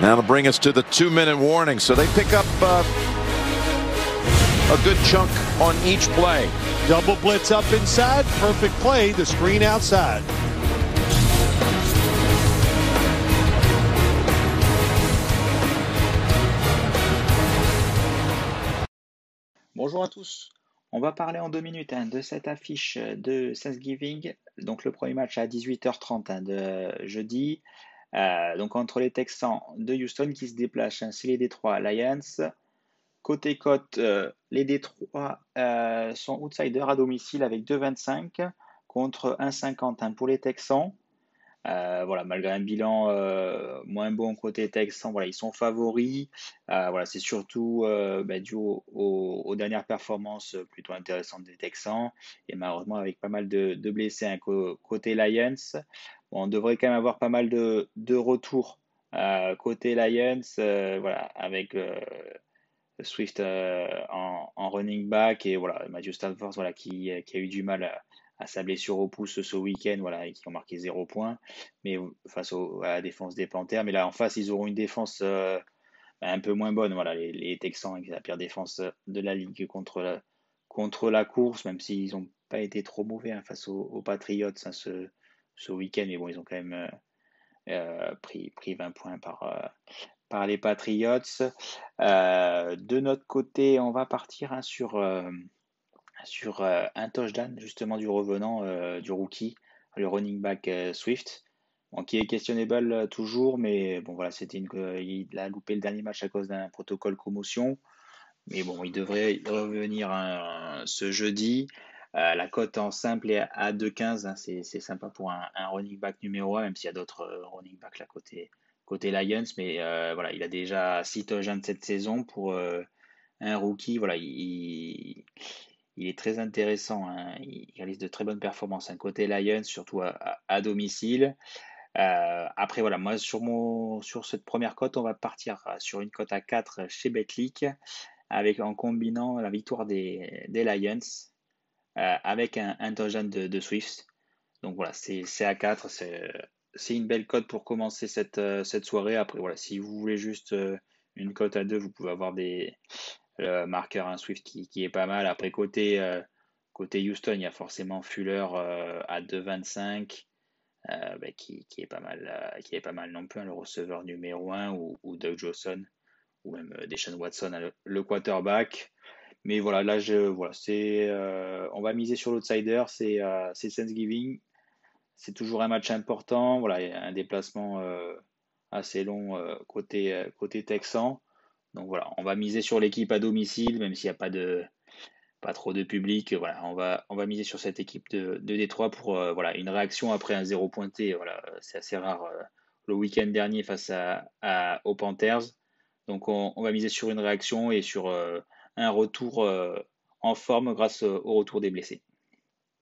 That'll bring us to the two-minute warning. So they pick up uh, a good chunk on each play. Double blitz up inside. Perfect play. The screen outside. Bonjour à tous. On va parler en deux minutes hein, de cette affiche de Thanksgiving. Donc le premier match à 18h30 hein, de jeudi. Euh, donc entre les Texans de Houston qui se déplacent, ainsi les Détroit Lions. Côté côte, euh, les Détroit euh, sont outsiders à domicile avec 2,25 contre 1,50 hein, pour les Texans. Voilà, malgré un bilan moins bon côté Texans, voilà, ils sont favoris. Voilà, c'est surtout bah, dû aux dernières performances plutôt intéressantes des Texans et malheureusement avec pas mal de, blessés hein, côté Lions. On devrait quand même avoir pas mal de, retours côté Lions, voilà, avec Swift en, running back et voilà, Matthew Stafford voilà, qui, a eu du mal à sa blessure au pouce ce week-end, voilà, et qui ont marqué zéro point, mais face à la défense des Panthers. Mais là, en face, ils auront une défense euh, un peu moins bonne. Voilà, les, Texans avec la pire défense de la ligue contre la, course, même s'ils n'ont pas été trop mauvais hein, face aux, Patriots hein, ce week-end. Mais bon, ils ont quand même euh, euh, pris, pris 20 points par, par les Patriots. de notre côté, on va partir hein, sur sur euh, un touchdown justement du revenant, euh, du rookie, le running back euh, Swift, qui est questionnable toujours, mais bon voilà, c'était une, il a loupé le dernier match à cause d'un protocole commotion, mais bon, il devrait revenir ce jeudi. La cote en simple est à 2,15, hein, c'est sympa pour un, running back numéro 1, même s'il y a d'autres running backs là côté, Lions, mais voilà, il a déjà 6 touchdowns cette saison pour un rookie, voilà, il, est très intéressant. Hein. Il réalise de très bonnes performances. Un côté Lions, surtout à, domicile. Euh, après, voilà, moi, sur, mon, sur cette première cote, on va partir sur une cote à 4 chez Betclic, avec, en combinant la victoire des, Lions euh, avec un, un de, Swift. Donc voilà, c'est à 4. C'est une belle cote pour commencer cette, euh, cette soirée. Après, voilà, si vous voulez juste une cote à 2, vous pouvez avoir des, le marqueur un Swift qui, est pas mal. Après, côté, euh, côté Houston, il y a forcément Fuller euh, à 2,25 euh, bah, qui, est pas mal, qui est pas mal non plus, hein, le receveur numéro 1 ou, Doug Johnson ou même Deshaun Watson, le, quarterback. Mais voilà, là, je, voilà, c'est, on va miser sur l'outsider, c'est, c'est Thanksgiving. C'est toujours un match important. Voilà, il y a un déplacement assez long côté, côté Texan. Donc voilà, on va miser sur l'équipe à domicile, même s'il n'y a pas de pas trop de public. Voilà, on va on va miser sur cette équipe de, de Détroit pour euh, voilà une réaction après un zéro pointé. Voilà, c'est assez rare euh, le week-end dernier face à, aux Panthers. Donc on, va miser sur une réaction et sur euh, un retour en forme grâce au retour des blessés.